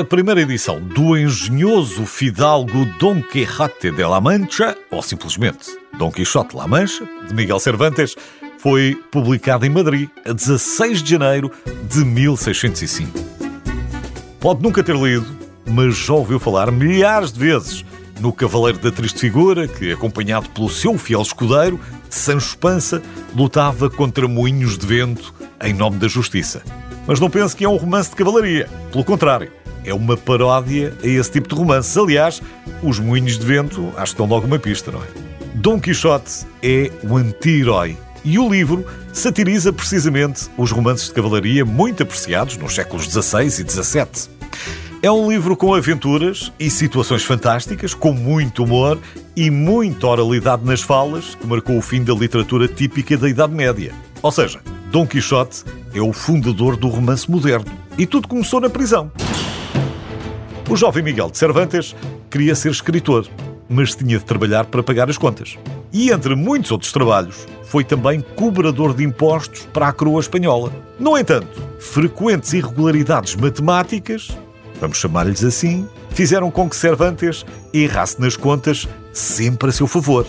A primeira edição do engenhoso fidalgo Dom Quixote de la Mancha, ou simplesmente Dom Quixote La Mancha, de Miguel Cervantes, foi publicada em Madrid a 16 de janeiro de 1605. Pode nunca ter lido, mas já ouviu falar milhares de vezes no Cavaleiro da Triste Figura, que, acompanhado pelo seu fiel escudeiro, Sancho Pança, lutava contra moinhos de vento em nome da justiça. Mas não pense que é um romance de cavalaria. Pelo contrário, é uma paródia a esse tipo de romances. Aliás, os moinhos de vento acho que dão logo uma pista, não é? Dom Quixote é o anti-herói e o livro satiriza precisamente os romances de cavalaria muito apreciados nos séculos XVI e XVII. É um livro com aventuras e situações fantásticas, com muito humor e muita oralidade nas falas, que marcou o fim da literatura típica da Idade Média. Ou seja, Dom Quixote é o fundador do romance moderno. E tudo começou na prisão. O jovem Miguel de Cervantes queria ser escritor, mas tinha de trabalhar para pagar as contas. E entre muitos outros trabalhos, foi também cobrador de impostos para a coroa espanhola. No entanto, frequentes irregularidades matemáticas, vamos chamar-lhes assim, fizeram com que Cervantes errasse nas contas sempre a seu favor.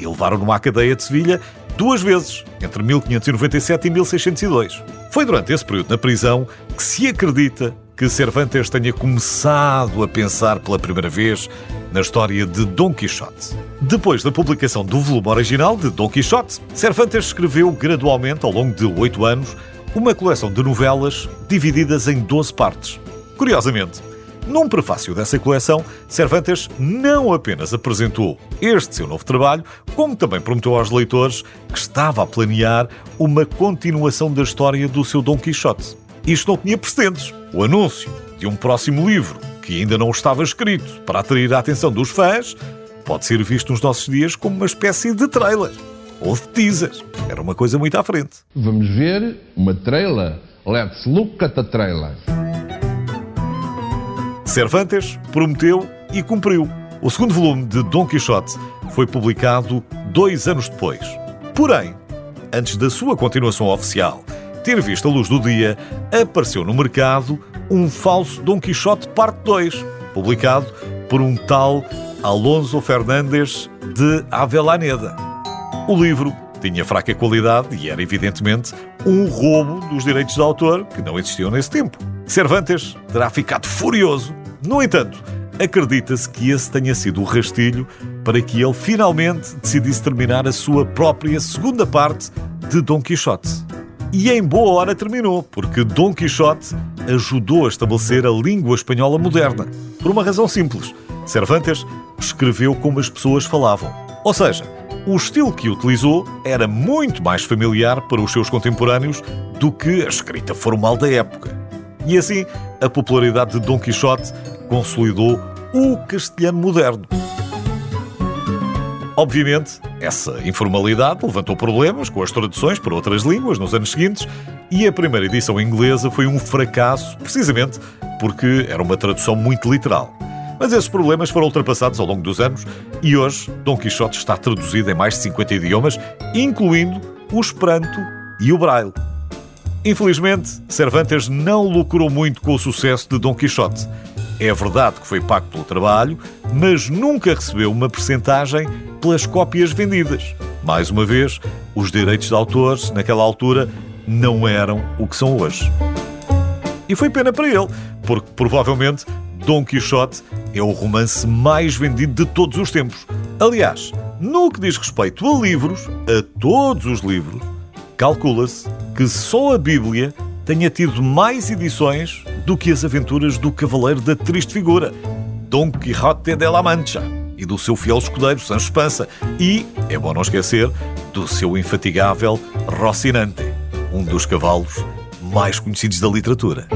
E levaram-no à cadeia de Sevilha duas vezes, entre 1597 e 1602. Foi durante esse período na prisão que se acredita que Cervantes tenha começado a pensar pela primeira vez na história de Dom Quixote. Depois da publicação do volume original de Dom Quixote, Cervantes escreveu gradualmente, ao longo de oito anos, uma coleção de novelas divididas em 12 partes. Curiosamente, num prefácio dessa coleção, Cervantes não apenas apresentou este seu novo trabalho, como também prometeu aos leitores que estava a planear uma continuação da história do seu Dom Quixote. Isto não tinha precedentes. O anúncio de um próximo livro, que ainda não estava escrito, para atrair a atenção dos fãs, pode ser visto nos nossos dias como uma espécie de trailer ou de teaser. Era uma coisa muito à frente. Vamos ver uma trailer. Let's look at the trailer. Cervantes prometeu e cumpriu. O segundo volume de Dom Quixote foi publicado dois anos depois. Porém, antes da sua continuação oficial ter visto a luz do dia, apareceu no mercado um falso Dom Quixote Parte 2, publicado por um tal Alonso Fernandes de Avellaneda. O livro tinha fraca qualidade e era, evidentemente, um roubo dos direitos de autor que não existiam nesse tempo. Cervantes terá ficado furioso. No entanto, acredita-se que esse tenha sido o rastilho para que ele finalmente decidisse terminar a sua própria segunda parte de Dom Quixote. E em boa hora terminou, porque Dom Quixote ajudou a estabelecer a língua espanhola moderna. Por uma razão simples. Cervantes escreveu como as pessoas falavam. Ou seja, o estilo que utilizou era muito mais familiar para os seus contemporâneos do que a escrita formal da época. E assim, a popularidade de Dom Quixote consolidou o castelhano moderno. Obviamente, essa informalidade levantou problemas com as traduções para outras línguas nos anos seguintes e a primeira edição inglesa foi um fracasso, precisamente porque era uma tradução muito literal. Mas esses problemas foram ultrapassados ao longo dos anos e hoje Dom Quixote está traduzido em mais de 50 idiomas, incluindo o Esperanto e o Braille. Infelizmente, Cervantes não lucrou muito com o sucesso de Dom Quixote. É verdade que foi pago pelo trabalho, mas nunca recebeu uma percentagem pelas cópias vendidas. Mais uma vez, os direitos de autores, naquela altura, não eram o que são hoje. E foi pena para ele, porque provavelmente Dom Quixote é o romance mais vendido de todos os tempos. Aliás, no que diz respeito a livros, a todos os livros, calcula-se que só a Bíblia tenha tido mais edições do que as aventuras do Cavaleiro da Triste Figura, Dom Quixote de la Mancha, e do seu fiel escudeiro Sancho Panza, e, é bom não esquecer, do seu infatigável Rocinante, um dos cavalos mais conhecidos da literatura.